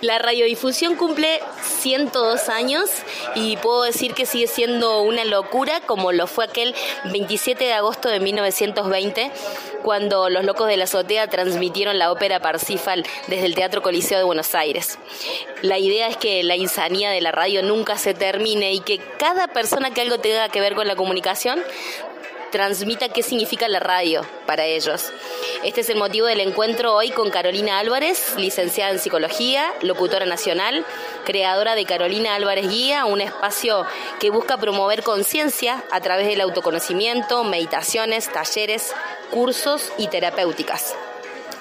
La radiodifusión cumple 102 años y puedo decir que sigue siendo una locura como lo fue aquel 27 de agosto de 1920 cuando los locos de la azotea transmitieron la ópera Parsifal desde el Teatro Coliseo de Buenos Aires. La idea es que la insanía de la radio nunca se termine y que cada persona que algo tenga que ver con la comunicación transmita qué significa la radio para ellos. Este es el motivo del encuentro hoy con Carolina Álvarez, licenciada en psicología, locutora nacional, creadora de Carolina Álvarez Guía, un espacio que busca promover conciencia a través del autoconocimiento, meditaciones, talleres, cursos y terapéuticas.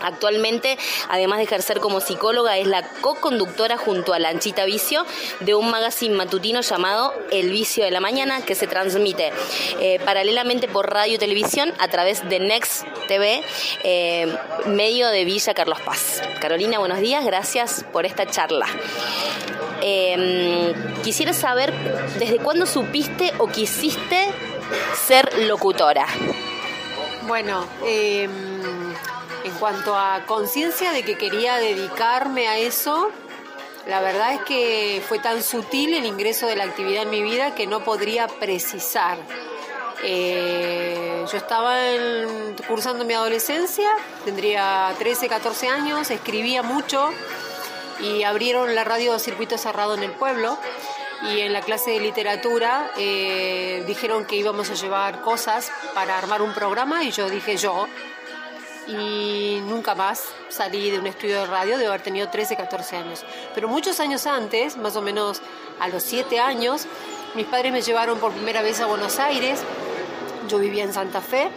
Actualmente, además de ejercer como psicóloga, es la co-conductora junto a Lanchita Vicio de un magazine matutino llamado El Vicio de la Mañana, que se transmite eh, paralelamente por radio y televisión a través de Next TV, eh, medio de Villa Carlos Paz. Carolina, buenos días, gracias por esta charla. Em, quisiera saber desde cuándo supiste o quisiste ser locutora. Bueno, en cuanto a conciencia de que quería dedicarme a eso, la verdad es que fue tan sutil el ingreso de la actividad en mi vida que no podría precisar. Eh, yo estaba cursando mi adolescencia, tendría 13, 14 años, escribía mucho y abrieron la radio circuito cerrado en el pueblo y en la clase de literatura eh, dijeron que íbamos a llevar cosas para armar un programa y yo dije yo, y nunca más salí de un estudio de radio, de haber tenido 13, 14 años. Pero muchos años antes, más o menos a los 7 años, mis padres me llevaron por primera vez a Buenos Aires, yo vivía en Santa Fe,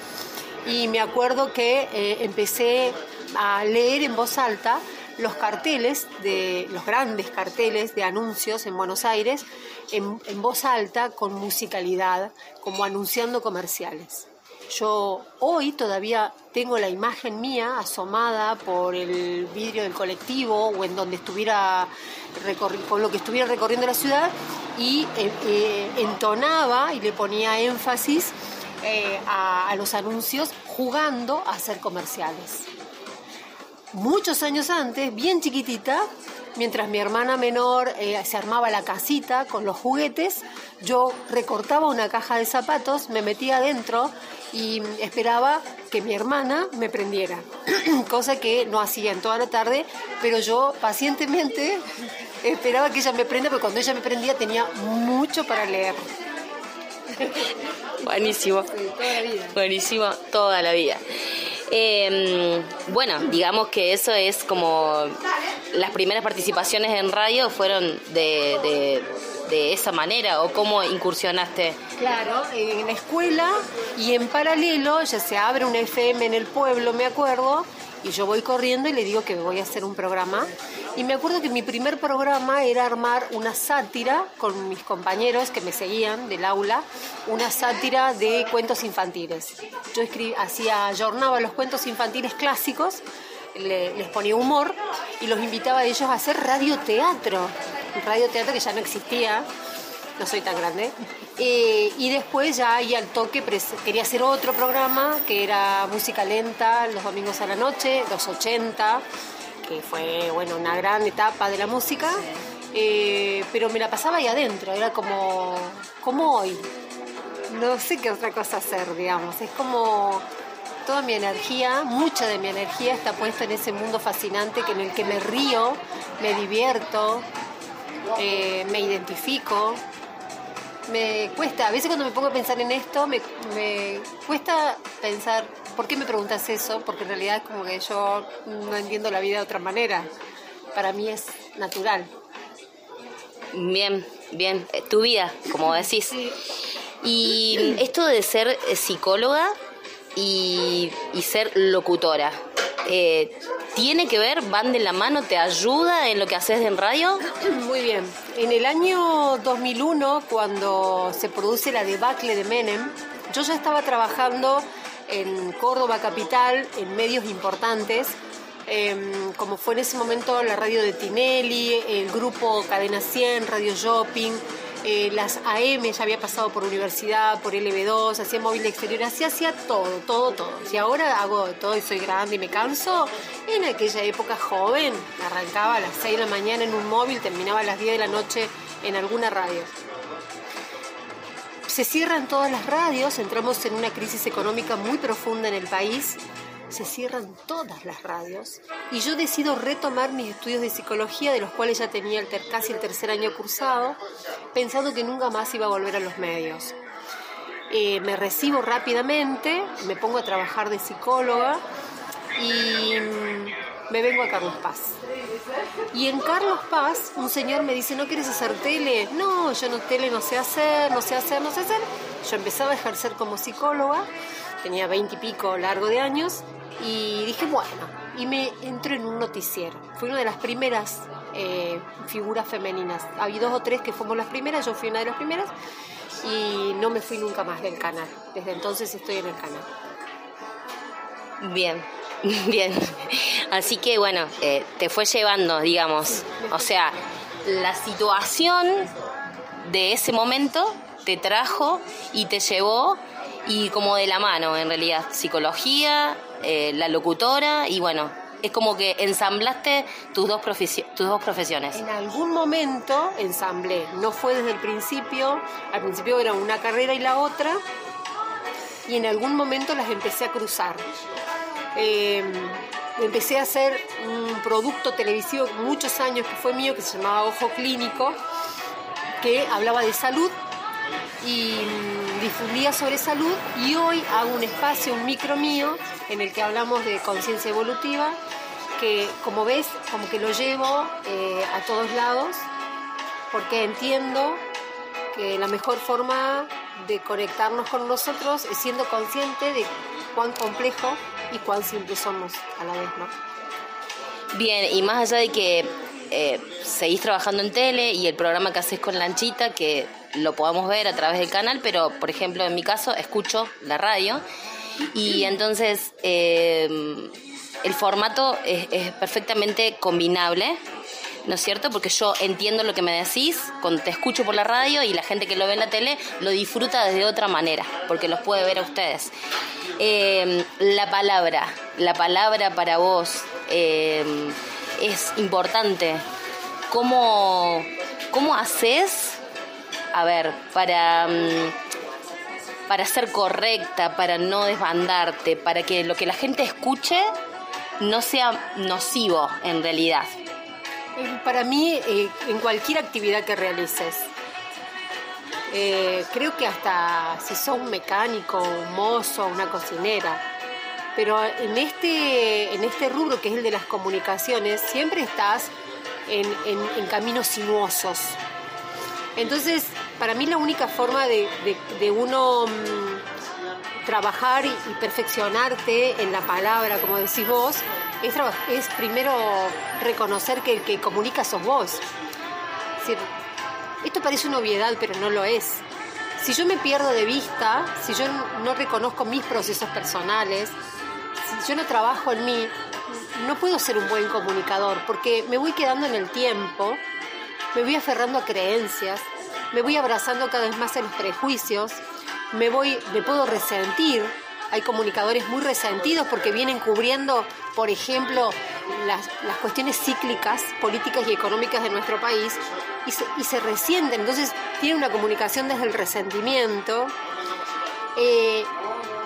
y me acuerdo que eh, empecé a leer en voz alta los carteles, de, los grandes carteles de anuncios en Buenos Aires, en, en voz alta, con musicalidad, como anunciando comerciales. Yo hoy todavía tengo la imagen mía asomada por el vidrio del colectivo o en donde estuviera con lo que estuviera recorriendo la ciudad y eh, eh, entonaba y le ponía énfasis eh, a, los anuncios jugando a hacer comerciales. Muchos años antes, bien chiquitita, mientras mi hermana menor se armaba la casita con los juguetes, yo recortaba una caja de zapatos, me metía adentro y esperaba que mi hermana me prendiera, cosa que no hacía en toda la tarde, pero yo pacientemente esperaba que ella me prenda, porque cuando ella me prendía tenía mucho para leer. Buenísimo. toda la vida. Buenísimo, toda la vida. Em, bueno, digamos que eso es como las primeras participaciones en radio fueron de de esa manera o cómo incursionaste? Claro, en la escuela y en paralelo ya se abre una FM en el pueblo, me acuerdo, y yo voy corriendo y le digo que voy a hacer un programa. Y me acuerdo que mi primer programa era armar una sátira con mis compañeros que me seguían del aula, una sátira de cuentos infantiles. Yo escribí, hacía, jornaba los cuentos infantiles clásicos, les ponía humor y los invitaba a ellos a hacer radioteatro radioteatro que ya no existía, no soy tan grande. Eh, y después ya ahí al toque quería hacer otro programa que era música lenta los domingos a la noche, los 80, que fue bueno, una gran etapa de la música. Eh, pero me la pasaba ahí adentro, era como, como hoy. No sé qué otra cosa hacer, digamos. Es como toda mi energía, mucha de mi energía está puesta en ese mundo fascinante que en el que me río, me divierto, eh, me identifico. Me cuesta, a veces cuando me pongo a pensar en esto, me, cuesta pensar, ¿por qué me preguntas eso? Porque en realidad es como que yo no entiendo la vida de otra manera. Para mí es natural. Bien, bien. Eh, tu vida, como decís. Y esto de ser eh, psicóloga y, ser locutora, ¿Tiene que ver? ¿Van de la mano? ¿Te ayuda en lo que haces en radio? Muy bien. En el año 2001, cuando se produce la debacle de Menem, yo ya estaba trabajando en Córdoba Capital, en medios importantes, em, como fue en ese momento la radio de Tinelli, el grupo Cadena 100, Radio Shopping, eh, las AM, ya había pasado por universidad, por LB2, hacía móvil exterior, hacía, hacía todo, todo, todo. Si ahora hago todo y soy grande y me canso, en aquella época joven, arrancaba a las 6 de la mañana en un móvil, terminaba a las 10 de la noche en alguna radio. Se cierran todas las radios, entramos en una crisis económica muy profunda en el país, se cierran todas las radios y yo decido retomar mis estudios de psicología, de los cuales ya tenía el casi el tercer año cursado, pensando que nunca más iba a volver a los medios. Eh, me recibo rápidamente, me pongo a trabajar de psicóloga y mm, me vengo a Carlos Paz. Y en Carlos Paz, un señor me dice, ¿no quieres hacer tele? No, yo no tele no sé hacer, no sé hacer, no sé hacer. Yo empezaba a ejercer como psicóloga, tenía veinte y pico largo de años, y dije, bueno, y me entró en un noticiero. Fui una de las primeras eh, figuras femeninas. Había dos o tres que fuimos las primeras, yo fui una de las primeras, y no me fui nunca más del canal. Desde entonces estoy en el canal. Bien, bien. Así que bueno, eh, te fue llevando, digamos. O sea, la situación de ese momento te trajo y te llevó y como de la mano en realidad, psicología, eh, la locutora y bueno, es como que ensamblaste tus dos, tus dos profesiones. En algún momento ensamblé, no fue desde el principio, al principio era una carrera y la otra, y en algún momento las empecé a cruzar. Eh, empecé a hacer un producto televisivo muchos años que fue mío, que se llamaba Ojo Clínico, que hablaba de salud y mm, difundía sobre salud y hoy hago un espacio, un micro mío, en el que hablamos de conciencia evolutiva, que como ves, como que lo llevo eh, a todos lados, porque entiendo que la mejor forma de conectarnos con nosotros es siendo consciente de cuán complejo y cuán simple somos a la vez, ¿no? Bien, y más allá de que eh, seguís trabajando en tele y el programa que haces con Lanchita, que lo podamos ver a través del canal, pero por ejemplo en mi caso escucho la radio y entonces eh, el formato es, perfectamente combinable. ¿no es cierto? Porque yo entiendo lo que me decís cuando te escucho por la radio y la gente que lo ve en la tele lo disfruta desde otra manera, porque los puede ver a ustedes. Eh, la palabra, la palabra para vos eh, es importante. ¿Cómo, ¿Cómo haces a ver, para, mm, para ser correcta, para no desbandarte, para que lo que la gente escuche no sea nocivo en realidad? Eh, para mí, eh, en cualquier actividad que realices, eh, creo que hasta si sos un mecánico, un mozo, una cocinera, pero en este, en este rubro que es el de las comunicaciones, siempre estás en, en caminos sinuosos. Entonces, para mí la única forma de, uno mm, trabajar y, perfeccionarte en la palabra, como decís vos, es primero reconocer que el que comunica sos vos. esto parece una obviedad, pero no lo es. Si yo me pierdo de vista, si yo no reconozco mis procesos personales, si yo no trabajo en mí, no puedo ser un buen comunicador, porque me voy quedando en el tiempo, me voy aferrando a creencias, me voy abrazando cada vez más a los prejuicios, me voy, me puedo resentir. Hay comunicadores muy resentidos porque vienen cubriendo, por ejemplo, las, cuestiones cíclicas, políticas y económicas de nuestro país y se, y resienten. Entonces tienen una comunicación desde el resentimiento, eh,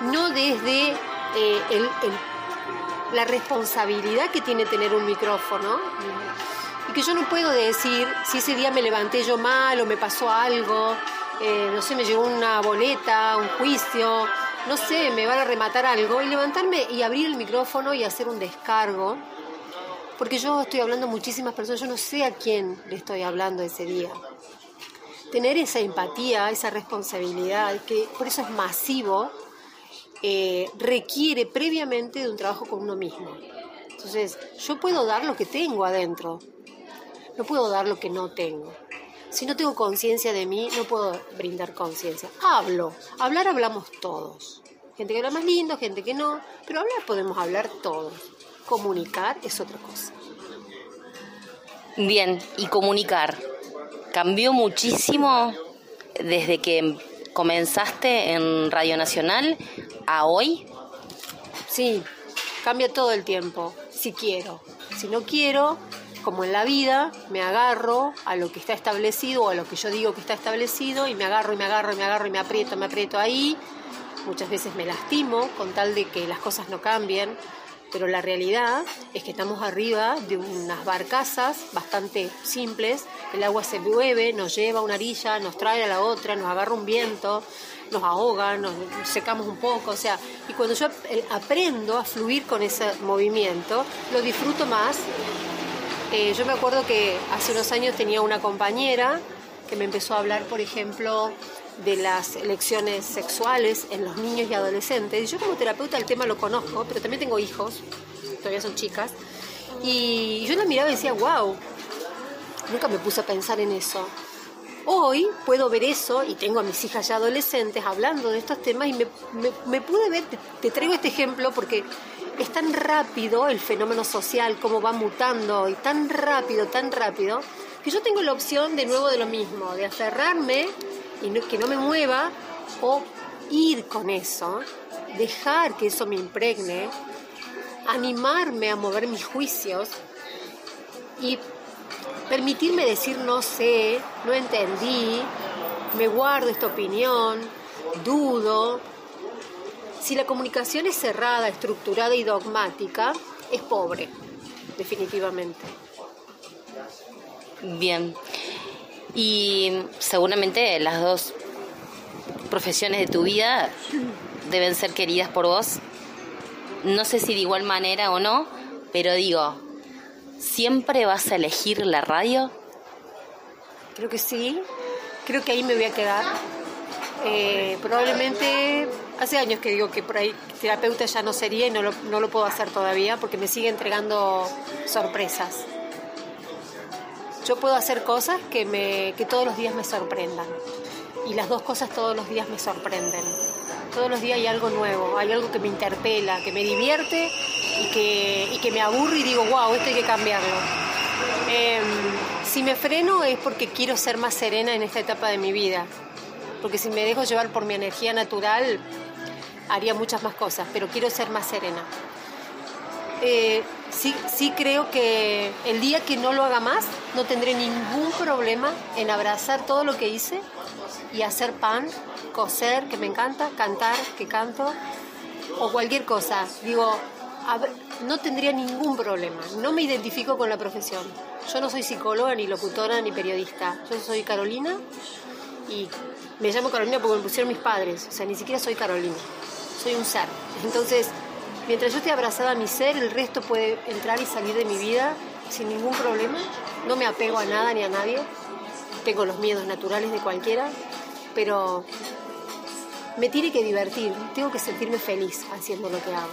no desde eh, la responsabilidad que tiene tener un micrófono que yo no puedo decir si ese día me levanté yo mal o me pasó algo, eh, no sé, me llegó una boleta, un juicio, no sé, me van a rematar algo, y levantarme y abrir el micrófono y hacer un descargo, porque yo estoy hablando a muchísimas personas, yo no sé a quién le estoy hablando ese día. Tener esa empatía, esa responsabilidad, que por eso es masivo, eh, requiere previamente de un trabajo con uno mismo. Entonces, yo puedo dar lo que tengo adentro, no puedo dar lo que no tengo. Si no tengo conciencia de mí, no puedo brindar conciencia. Hablo. Hablar hablamos todos. Gente que habla más lindo, gente que no. Pero hablar podemos hablar todos. Comunicar es otra cosa. Bien, y comunicar. ¿Cambió muchísimo desde que comenzaste en Radio Nacional a hoy? Sí, cambia todo el tiempo, si quiero. Si no quiero, como en la vida, me agarro a lo que está establecido o a lo que yo digo que está establecido y me agarro y me agarro y me agarro y me aprieto, me aprieto ahí. Muchas veces me lastimo con tal de que las cosas no cambien pero la realidad es que estamos arriba de unas barcazas bastante simples, el agua se mueve, nos lleva a una orilla, nos trae a la otra, nos agarra un viento, nos ahoga, nos secamos un poco, o sea, y cuando yo aprendo a fluir con ese movimiento, lo disfruto más. Eh, yo me acuerdo que hace unos años tenía una compañera que me empezó a hablar, por ejemplo, de las elecciones sexuales en los niños y adolescentes. Y yo como terapeuta el tema lo conozco, pero también tengo hijos, todavía son chicas, y yo la miraba y decía, wow, nunca me puse a pensar en eso. Hoy puedo ver eso y tengo a mis hijas ya adolescentes hablando de estos temas y me, me, pude ver, te, traigo este ejemplo porque es tan rápido el fenómeno social, cómo va mutando y tan rápido, tan rápido, que yo tengo la opción de nuevo de lo mismo, de aferrarme y que no me mueva o ir con eso, dejar que eso me impregne, animarme a mover mis juicios y permitirme decir no sé, no entendí, me guardo esta opinión, dudo. Si la comunicación es cerrada, estructurada y dogmática, es pobre, definitivamente. Bien y seguramente las dos profesiones de tu vida deben ser queridas por vos. No sé si de igual manera o no, pero digo, ¿siempre vas a elegir la radio? Creo que sí, creo que ahí me voy a quedar. Eh, probablemente hace años que digo que por ahí terapeuta ya no sería y no lo, no lo puedo hacer todavía porque me sigue entregando sorpresas yo puedo hacer cosas que, me, que todos los días me sorprendan. Y las dos cosas todos los días me sorprenden. Todos los días hay algo nuevo, hay algo que me interpela, que me divierte y que, y que me aburre y digo, wow, esto hay que cambiarlo. Em, si me freno es porque quiero ser más serena en esta etapa de mi vida. Porque si me dejo llevar por mi energía natural, haría muchas más cosas, pero quiero ser más serena. Eh, sí, sí creo que el día que no lo haga más, no tendré ningún problema en abrazar todo lo que hice y hacer pan, coser, que me encanta, cantar, que canto, o cualquier cosa. Digo, no tendría ningún problema. No me identifico con la profesión. Yo no soy psicóloga, ni locutora, ni periodista. Yo soy Carolina y me llamo Carolina porque me pusieron mis padres. O sea, ni siquiera soy Carolina. Soy un ser. Entonces, Mientras yo esté abrazada a mi ser, el resto puede entrar y salir de mi vida sin ningún problema. No me apego a nada ni a nadie. Tengo los miedos naturales de cualquiera, pero me tiene que divertir. Tengo que sentirme feliz haciendo lo que hago.